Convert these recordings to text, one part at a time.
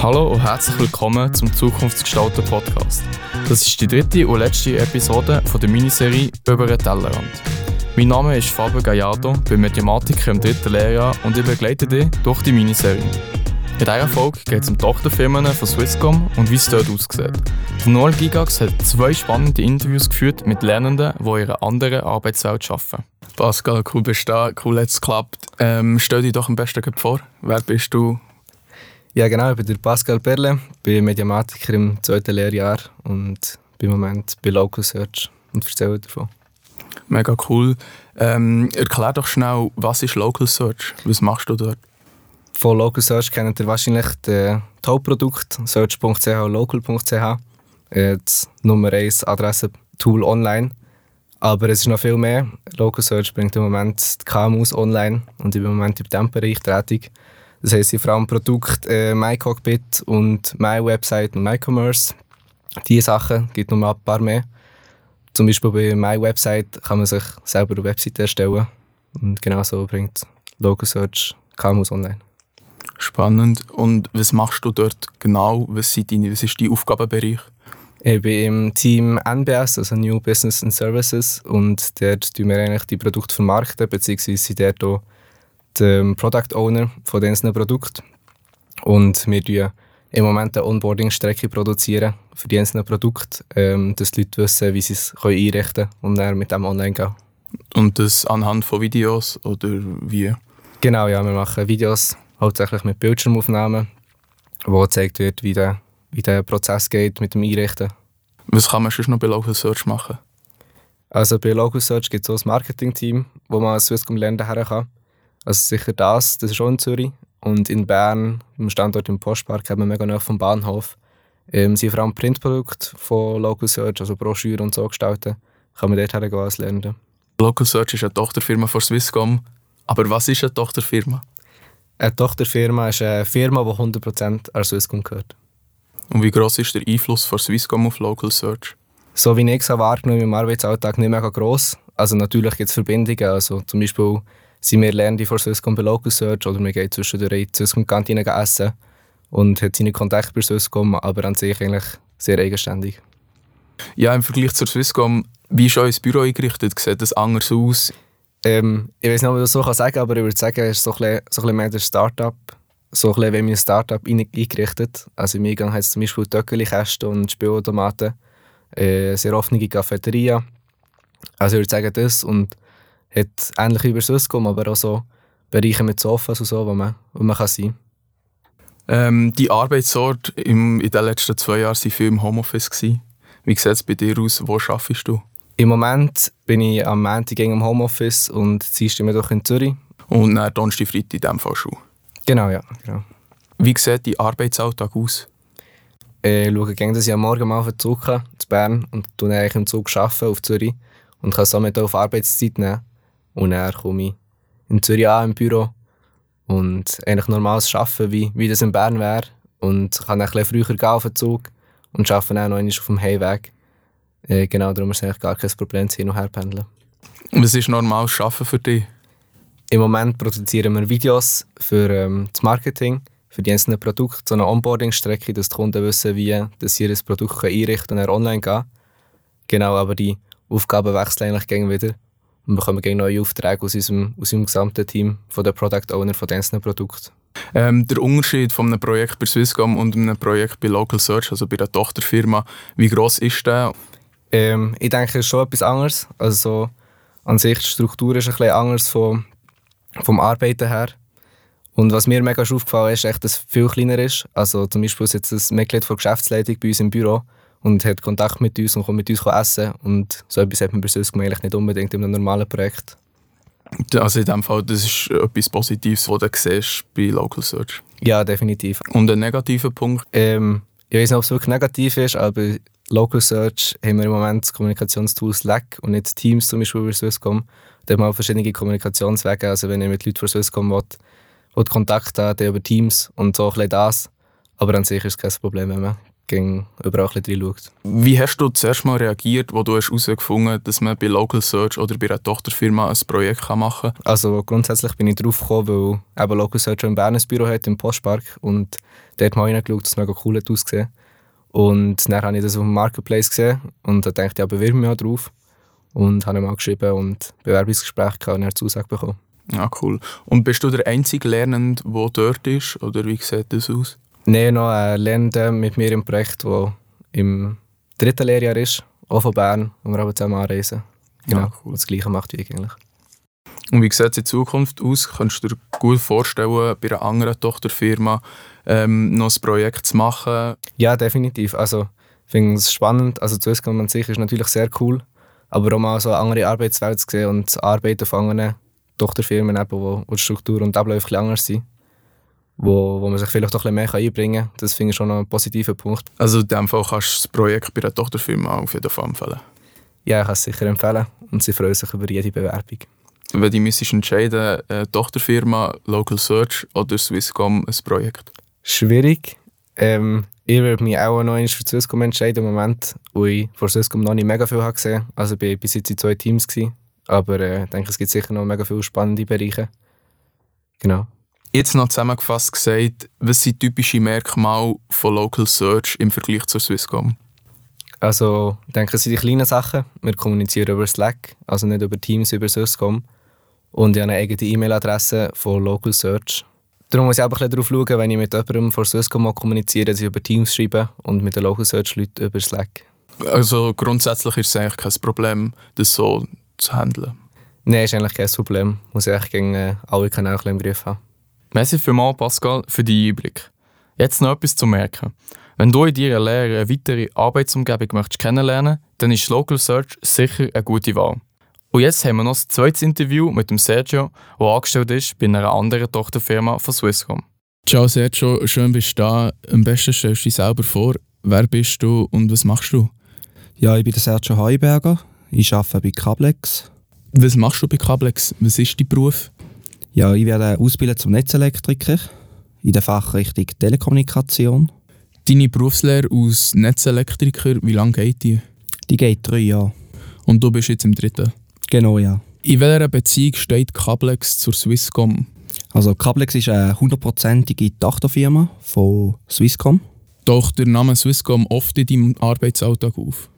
Hallo und herzlich willkommen zum Zukunftsgestalter Podcast. Das ist die dritte und letzte Episode von der Miniserie über den Tellerrand. Mein Name ist Fabio Gallardo, bin Mathematiker im dritten Lehrjahr und ich begleite dich durch die Miniserie. In dieser Folge geht es um Tochterfirmen von Swisscom und wie es dort aussieht. Noel Gigax hat zwei spannende Interviews geführt mit Lernenden, die in einer anderen Arbeitswelt arbeiten. Pascal, cool bist du da, cool hat es geklappt. Ähm, stell dich doch am besten vor. Wer bist du? Ja genau, ich bin der Pascal Perle, bin Mediamatiker im zweiten Lehrjahr und bin im Moment bei Local Search und erzähle davon. Mega cool. Ähm, erklär doch schnell, was ist Local Search? Was machst du dort? Von Local Search kennt ihr wahrscheinlich das Hauptprodukt search.ch und local.ch. Das Nummer 1 Adresse-Tool online. Aber es ist noch viel mehr. Local Search bringt im Moment die KMUs online und ich bin im Moment in diesem Bereich tätig. Das heisst, ich vor allem Produkt äh, MyCockpit und MyWebsite und MyCommerce. Diese Sachen gibt noch mal ein paar mehr. Zum Beispiel bei MyWebsite kann man sich selber eine Website erstellen. Und genau so bringt Local Search KMUs online. Spannend. Und was machst du dort genau? Was, sind deine, was ist dein Aufgabenbereich? Ich bin im Team NBS, also New Business and Services, und dort tun wir eigentlich die Produkte vermarkten, beziehungsweise sind dort auch der Product Owner von diesen Produkten. Und wir produzieren im Moment eine Onboarding-Strecke produzieren für die einzelnen Produkte, ähm, dass die Leute wissen, wie sie es einrichten können und dann mit dem online gehen. Und das anhand von Videos oder wie? Genau, ja, wir machen Videos hauptsächlich mit Bildschirmaufnahmen, wo gezeigt wird, wie der, wie der Prozess geht mit dem Einrichten. Was kann man sonst noch bei Local Search machen? Also bei Local Search gibt es auch ein Marketing-Team, wo man Swisscom lernen kann. Also sicher das, das ist schon in Zürich. Und in Bern, im Standort im Postpark, haben wir mega nah vom Bahnhof. Ähm, sind vor allem Printprodukte von Local Search, also Broschüren und so gestalten. Kann man dort hergehen als Lernende. Local Search ist eine Tochterfirma von Swisscom. Aber was ist eine Tochterfirma? Eine Tochterfirma ist eine Firma, die 100% an Swisscom gehört. Und wie groß ist der Einfluss von Swisscom auf Local Search? So wie ich es wahrgenommen im Arbeitsalltag nicht mega gross. Also natürlich gibt es Verbindungen. Also zum Beispiel sind wir Lernende von Swisscom bei Local Search oder wir gehen zwischendurch in die Swisscom-Kantine essen und hat seine Kontakte bei Swisscom, aber an sich eigentlich sehr eigenständig. Ja, im Vergleich zur Swisscom, wie ist euer Büro eingerichtet? Sieht das anders aus? Ähm, ich weiß nicht, ob ich das so sagen kann, aber ich würde sagen, es ist so ein bisschen, so ein bisschen mehr der Start-up. So ein bisschen wie ein Start-up eingerichtet. Also im Eingang hat es zum Beispiel Töckeli-Kästen und Spielautomaten, äh, sehr offene Cafeteria. Also ich würde sagen, das und hat ähnlich wie bei Swisscom, aber auch so Bereiche mit Sofas und so, wo man, wo man kann sein kann. Ähm, die Arbeitsort im, in den letzten zwei Jahren waren viel im Homeoffice. Gewesen. Wie sieht es bei dir aus? Wo arbeitest du? Im Moment bin ich am Montag im Homeoffice und Dienstag Mittwoch in Zürich. Und dann Donnerstag, Freitag in diesem Fall schon? Genau, ja. Genau. Wie sieht dein Arbeitsalltag aus? Ich schaue gerne, dass ich am Morgen mal auf den Zug kann, zu Bern und dann eigentlich im Zug arbeiten auf Zürich und kann somit auch auf Arbeitszeit nehmen. Und dann komme ich in Zürich an im Büro und eigentlich normales arbeiten, wie, wie das in Bern wäre. Und kann ein bisschen früher gehen auf den Zug und arbeite dann noch auf dem Heimweg. Äh, genau, darum ist es eigentlich gar kein Problem, hin und her pendeln. Was ist normales Arbeiten für dich? Im Moment produzieren wir Videos für ähm, das Marketing, für die einzelnen Produkte, so eine Onboarding-Strecke, dass die Kunden wissen, wie dass sie ihr Produkt einrichten und online gehen Genau, aber die Aufgaben wechseln eigentlich gegen wieder und bekommen gegen neue Aufträge aus unserem, aus unserem gesamten Team von der Product Owner von den einzelnen Produkten. Ähm, der Unterschied von einem Projekt bei Swisscom und einem Projekt bei Local Search, also bei der Tochterfirma, wie groß ist der? Ähm, ich denke, es ist schon etwas anderes. Also so, an sich, die Struktur ist ein bisschen anders vom, vom Arbeiten her. Und was mir mega aufgefallen ist, ist, dass es viel kleiner ist. Also zum Beispiel ist jetzt ein Mitglied der Geschäftsleitung bei uns im Büro und hat Kontakt mit uns und kommt mit uns essen. Und so etwas hat man bei uns eigentlich nicht unbedingt in einem normalen Projekt. Also in dem Fall, das ist etwas Positives, was du siehst bei Local Search? Ja, definitiv. Und ein negativer Punkt? Ähm, ich weiß nicht, ob es wirklich negativ ist, aber Local Search haben wir im Moment das Kommunikationstool Slack und nicht Teams zum Beispiel über Swisscom. Da haben wir verschiedene Kommunikationswege. Also wenn ihr mit Leuten von Swisscom wollt, wollt Kontakt haben, über Teams und so ein bisschen das. Aber an sich ist es kein Problem, wenn man überall ein bisschen reinschaut. Wie hast du zuerst mal reagiert, wo du hast herausgefunden dass man bei Local Search oder bei einer Tochterfirma ein Projekt machen kann? Also grundsätzlich bin ich drauf gekommen, weil eben Local Search ein Berner Büro hat im Postpark und dort mal reingeschaut, dass es mega cool hat ausgesehen. Und dann habe ich das auf dem Marketplace gesehen und da dachte ich, ja, bewerbe mich auch drauf. Und habe mal geschrieben und Bewerbungsgespräch gehabt und eine Zusage bekommen. Ja, cool. Und bist du der einzige Lernende, der dort ist? Oder wie sieht das aus? Nein, noch ein Lernender mit mir im Projekt, der im dritten Lehrjahr ist, auch von Bern, wo wir aber zusammen anreisen. Genau, ja, cool. das Gleiche macht wie ich eigentlich. Und wie sieht es in Zukunft aus? Kannst du dir gut vorstellen, bei einer anderen Tochterfirma ähm, noch ein Projekt zu machen? Ja, definitiv. Also, ich finde es spannend. Also, Swisscom an sich ist natürlich sehr cool, aber auch mal so eine andere Arbeitswelt zu sehen und das Arbeiten von anderen Tochterfirmen, eben, wo, wo die Struktur und Abläufe anders sind wo, wo man sich vielleicht auch ein bisschen mehr einbringen kann. Das finde ich schon einen positiven Punkt. Also in dem Fall kannst du das Projekt bei einer Tochterfirma auf jeden Fall empfehlen? Ja, ich kann es sicher empfehlen und sie freuen sich über jede Bewerbung. Wenn du müsstest entscheiden, eine Tochterfirma, Local Search oder Swisscom ein Projekt? Schwierig. Ähm, ich würde mich auch noch für Swisscom entscheiden im Moment, wo ich vor Swisscom noch nicht mega viel habe gesehen habe. Also ich war bis jetzt in zwei Teams. Gewesen. Aber äh, ich denke, es gibt sicher noch mega viele spannende Bereiche. Genau. Jetzt noch zusammengefasst gesagt, was sind typische Merkmale von Local Search im Vergleich zur Swisscom? Also, ich denke, es sind die kleinen Sachen. Wir kommunizieren über Slack, also nicht über Teams, über Swisscom. Und ich habe eine eigene E-Mail-Adresse von Local Search. Darum muss ich auch ein bisschen darauf schauen, wenn ich mit jemandem von Swisscom kommuniziere, dass ich über Teams schreibe und mit den Local Search-Leuten über Slack. Also grundsätzlich ist es eigentlich kein Problem, das so zu handeln? Nein, ist eigentlich kein Problem. Muss ich eigentlich gegen äh, alle Kanäle im Griff haben. Merci vielmals, Pascal, für deinen Einblick. Jetzt noch etwas zu merken. Wenn du in deiner Lehre eine weitere Arbeitsumgebung möchtest kennenlernen dann ist Local Search sicher eine gute Wahl. Und jetzt haben wir noch ein zweites Interview mit dem Sergio, der angestellt ist bei einer anderen Tochterfirma von Swisscom. Ciao Sergio, schön bist du da. Am besten stellst du dich selber vor. Wer bist du und was machst du? Ja, ich bin der Sergio Heuberger. Ich arbeite bei Cablex. Was machst du bei Cablex? Was ist dein Beruf? Ja, ich werde ausgebildet zum Netzelektriker in der Fachrichtung Telekommunikation. Deine Berufslehre als Netzelektriker, wie lange geht die? Die geht drei Jahre. Und du bist jetzt im dritten? Genau, ja. In welcher Beziehung steht Cablex zur Swisscom? Also Cablex ist eine hundertprozentige Tochterfirma von Swisscom. Doch der Name Swisscom oft in deinem Arbeitsalltag auf?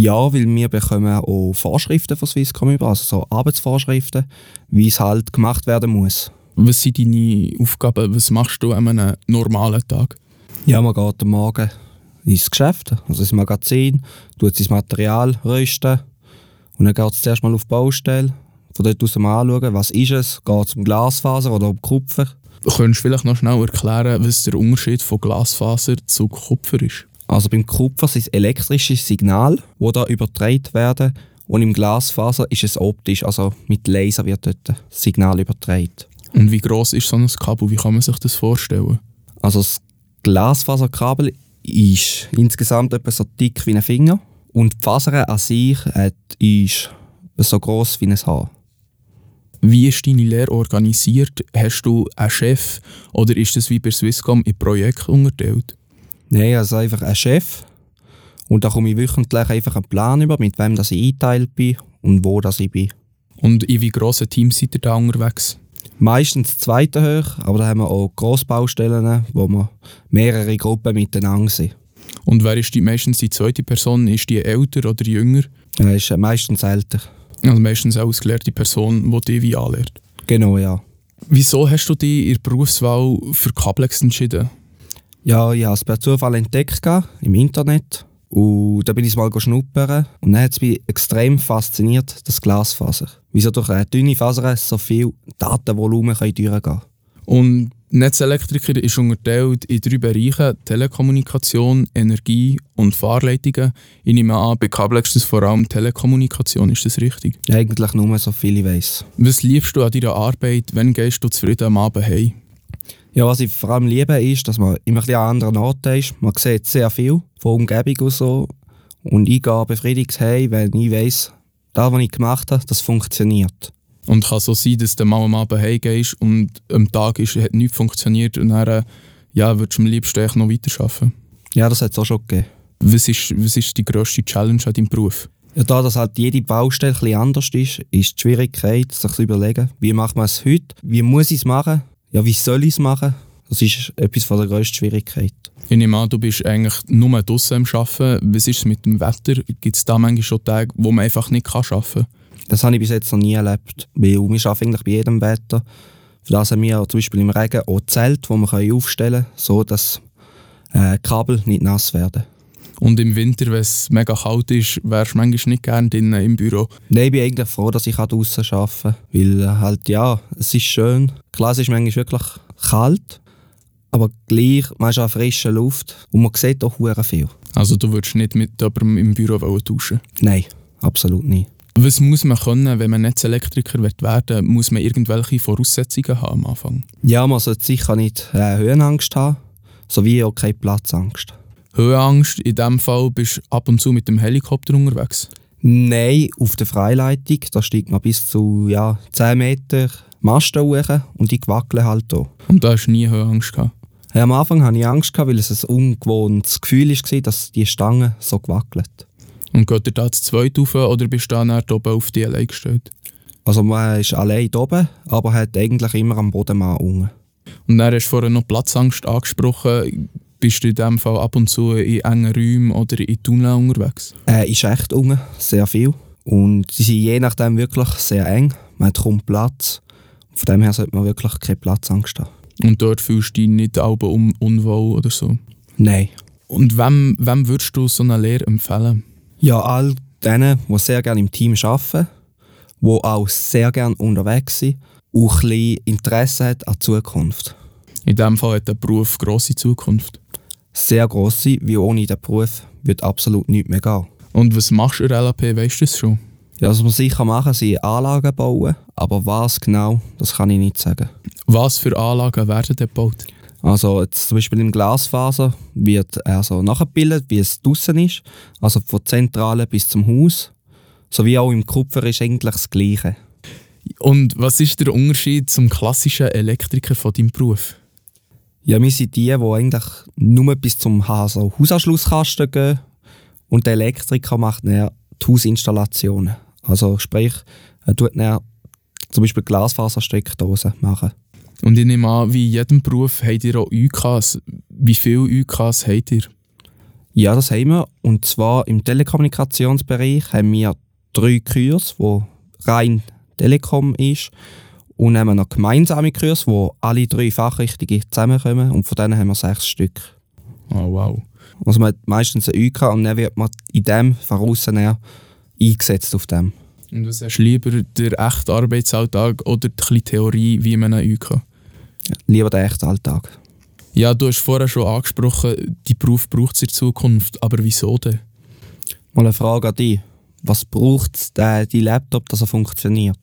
Ja, weil wir bekommen auch Vorschriften von Swisscom über, also so Arbeitsvorschriften, wie es halt gemacht werden muss. Was sind deine Aufgaben? Was machst du an einem normalen Tag? Ja, man geht am Morgen ins Geschäft, also ins Magazin, tut sein Material rösten und dann geht es zuerst mal auf die Baustelle. Von dort aus mal anschauen, was ist es, geht es um Glasfaser oder um Kupfer. Könntest du vielleicht noch schnell erklären, was der Unterschied von Glasfaser zu Kupfer ist? Also beim Kupfer sind es elektrische Signale, die da übertragen werden. Und im Glasfaser ist es optisch, also mit Laser wird dort das Signal übertragen. Und wie groß ist so ein Kabel? Wie kann man sich das vorstellen? Also das Glasfaserkabel ist insgesamt etwa so dick wie ein Finger und die Faser an sich ist so groß wie ein Haar. Wie ist deine Lehre organisiert? Hast du einen Chef oder ist das wie bei Swisscom in Projekten unterteilt? Nein, also einfach ein Chef. Und da komme ich wöchentlich einfach einen Plan über, mit wem das ich eingeteilt bin und wo das ich bin. Und in wie grossen Teams seid ihr da unterwegs? Meistens zweite hoch, aber da haben wir auch Grossbaustellen, wo wir mehrere Gruppen miteinander sind. Und wer ist die meistens die zweite Person? Ist die älter oder jünger? Er ist meistens älter. Also meistens eine ausgelehrte Person, die dich wie anlehrt? Genau, ja. Wieso hast du dich in der Berufswahl für Cablex entschieden? Ja, ich habe es per Zufall entdeckt im Internet. Und da bin ich mal schnuppern. Und dann hat es mich extrem fasziniert, das Glasfaser. Wieso durch eine dünne Faser so viel Datenvolumen durchgehen kann. Und Netzelektriker ist unterteilt in drei Bereiche: Telekommunikation, Energie und Fahrleitungen. Ich nehme an, bei Cablex ist das vor allem Telekommunikation, ist das richtig? Eigentlich nur so viel ich weiss. Was liebst du an deiner Arbeit? Wann gehst du zufrieden am Abend heim? Ja, was ich vor allem liebe, ist, dass man immer ein an anderen Orten ist. Man sieht sehr viel von Umgebung und so. Und ich gehe befriedigt heim, wenn ich weiss, das, was ich gemacht habe, das funktioniert. Und kann so sein, dass du mal am Abend heimgehst und am Tag ist, hat nichts funktioniert und dann ja, würdest du am liebsten noch weiterarbeiten? Ja, das hat es auch schon gegeben. Was ist, was ist die grösste Challenge an deinem Beruf? Ja, da das halt jede Baustelle bisschen anders ist, ist die Schwierigkeit, sich zu überlegen, wie macht man es heute, wie muss ich es machen, ja, wie soll ich es machen. Das ist etwas von der grössten Schwierigkeit. Ich nehme an, du bist eigentlich nur draußen am Arbeiten. Was ist es mit dem Wetter? Gibt es da manchmal schon Tage, wo man einfach nicht arbeiten kann? Das habe ich bis jetzt noch nie erlebt, weil wir arbeiten eigentlich bei jedem Wetter. Für das haben wir zum Beispiel im Regen auch Zelt, wo wir aufstellen können, so dass äh, Kabel nicht nass werden. Und im Winter, wenn es mega kalt ist, wärst du manchmal nicht gerne drinnen im Büro? Nein, ich bin eigentlich froh, dass ich draußen arbeiten kann. Weil äh, halt, ja, es ist schön. Klar, es ist manchmal wirklich kalt, aber gleich, man ist an frischer Luft und man sieht auch sehr viel. Also du würdest nicht mit jemandem im Büro tauschen? Nein, absolut nicht. Was muss man können, wenn man Netzelektriker werden will? Muss man irgendwelche Voraussetzungen haben am Anfang? Ja, man sollte sicher nicht äh, Höhenangst haben, sowie auch keine Platzangst. Höhenangst, in dem Fall bist du ab und zu mit dem Helikopter unterwegs? Nein, auf der Freileitung, da steigt man bis zu ja, 10 Meter Masten hoch und die wackeln halt hier. Und da hast du nie Höhenangst gehabt? Ja, am Anfang hatte ich Angst, weil es ein ungewohntes Gefühl war, dass die Stange so gewackelt Und geht ihr da zu zweit rauf oder bist du dann oben auf die allein gestellt? Also man ist allein oben, aber hat eigentlich immer am Boden mal unten. Und dann hast du vorhin noch Platzangst angesprochen. Bist du in dem Fall ab und zu in engen Räumen oder in Tunneln unterwegs? Äh, ist echt unten, sehr viel. Und sie sind je nachdem wirklich sehr eng. Man hat kaum Platz. Von dem her sollte man wirklich keine Platzangst haben. Und dort fühlst du dich nicht auch un unwohl oder so? Nein. Und wem, wem würdest du so eine Lehre empfehlen? Ja, all denen, die sehr gerne im Team arbeiten, die auch sehr gerne unterwegs sind und ein bisschen Interesse hat an der Zukunft. In diesem Fall hat der Beruf grosse Zukunft. Sehr grosse, wie ohne den Beruf wird absolut nichts mehr gehen. Und was machst du in der LAP, weißt du das schon? Ja, was man sicher machen, sind Anlagen bauen, aber was genau, das kann ich nicht sagen. Was für Anlagen werden dort gebaut? Also jetzt zum Beispiel im Glasfaser wird also nachgebildet, wie es draußen ist, also von Zentrale bis zum Haus, sowie auch im Kupfer ist eigentlich das Gleiche. Und was ist der Unterschied zum klassischen Elektriker von deinem Beruf? Ja, wir sind die, die eigentlich nur bis zum also Hausanschlusskasten gehen und der Elektriker macht dann die Hausinstallationen. Also sprich, er tut dann zum Beispiel Glasfasersteckdosen machen. Und ich nehme an, wie in jedem Beruf habt ihr auch UKs. Wie viele UKs habt ihr? Ja, das haben wir. Und zwar im Telekommunikationsbereich haben wir drei Kurs, wo rein Telekom ist. Und haben noch gemeinsame Kurs, wo alle drei Fachrichtungen zusammenkommen. Und von denen haben wir sechs Stück. Oh, wow. Also man hat meistens ein UK und dann wird man in dem von außen eingesetzt auf dem. Und was hast du lieber, der echte Arbeitsalltag oder die Theorie, wie man einen UK? Lieber der echte Alltag. Ja, du hast vorher schon angesprochen, die Beruf braucht es in Zukunft, aber wieso denn? Mal eine Frage an dich. Was braucht der, die Laptop, dass er funktioniert?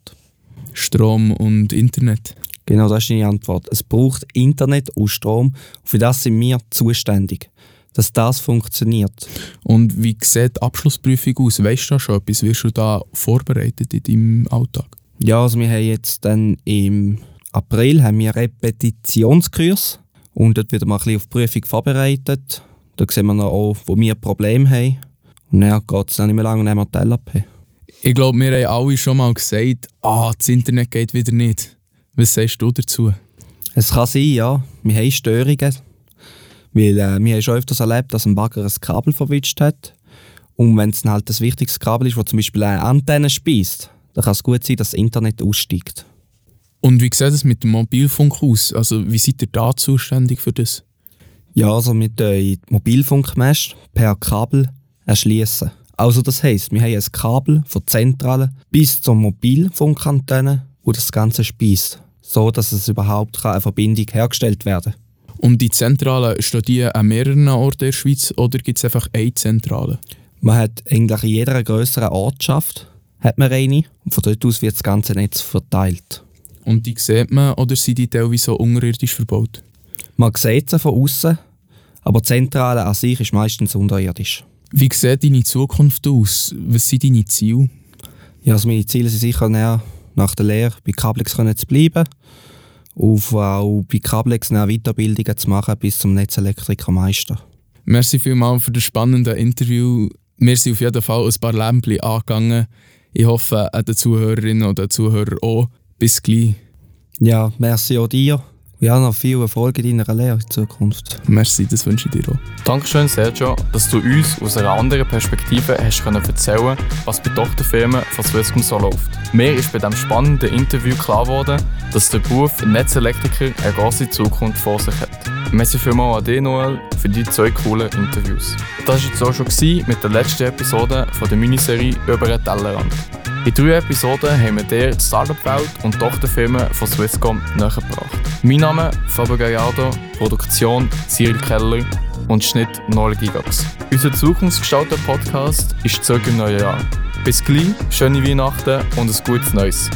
Strom und Internet. Genau, das ist deine Antwort. Es braucht Internet und Strom. Und für das sind wir zuständig, dass das funktioniert. Und wie sieht die Abschlussprüfung aus? Weißt du da schon etwas? Wirst du da vorbereitet in deinem Alltag? Ja, also wir haben jetzt dann im April haben wir Repetitionskurs und dort wird man ein bisschen auf die Prüfung vorbereitet. Da sehen wir noch auch, wo wir Probleme haben. Und dann geht es nicht mehr lange und dann haben wir die LAP. Ich glaube, wir haben alle schon mal gesagt, ah, das Internet geht wieder nicht. Was sagst du dazu? Es kann sein, ja. Wir haben Störungen. Weil äh, wir haben schon öfters erlebt, dass ein Bagger ein Kabel verwischt hat. Und wenn es dann halt das wichtigste Kabel ist, das zum Beispiel eine Antenne speist, dann kann es gut sein, dass das Internet aussteigt. Und wie sieht es mit dem Mobilfunk aus? Also wie seid ihr da zuständig für das? Ja, also mit den Mobilfunkmast per Kabel erschließen. Also das heisst, wir haben ein Kabel von der Zentrale bis zur Mobilfunkantenne, wo das Ganze speist, so dass es überhaupt eine Verbindung hergestellt werden kann. Und die Zentrale, steht die an mehreren Orten in der Schweiz oder gibt es einfach eine Zentrale? Man hat eigentlich in jeder größeren Ortschaft hat man eine und von dort aus wird das ganze Netz verteilt. Und die sieht man oder sind die teilweise so unterirdisch verbaut? Man sieht sie von außen, aber die Zentrale an sich ist meistens unterirdisch. Wie sieht deine Zukunft aus? Was sind deine Ziele? Ja, also meine Ziele sind sicher näher nach der Lehre bei Cablex zu bleiben und auch bei Cablex Weiterbildungen zu machen bis zum Netzelektrikermeister. Merci vielmals für das spannende Interview. Wir sind auf jeden Fall ein paar Lämpchen angegangen. Ich hoffe, an den Zuhörerinnen und den Zuhörern auch. Bis gleich. Ja, merci auch dir. Ja, noch viel Erfolg in deiner Lehre in Zukunft. Merci, das wünsche ich dir auch. Dankeschön, Sergio, dass du uns aus einer anderen Perspektive hast können erzählen was bei Tochterfirmen von Swisscom so läuft. Mir ist bei diesem spannenden Interview klar geworden, dass der Beruf Netzelektriker eine große Zukunft vor sich hat. Merci vielmals an dich, Noel, für die zwei coolen Interviews. Das war jetzt auch schon mit der letzten Episode von der Miniserie «Über den Tellerrand». In drei Episoden haben wir dir die Startup-Welt und Tochterfirmen von Swisscom nähergebracht. Mein Name Fabio Gallardo, Produktion Cyril Keller und Schnitt Noel Gigax. Unser Zukunftsgestalter Podcast ist zurück im neuen Jahr. Bis gleich, schöne Weihnachten und ein gutes Neues.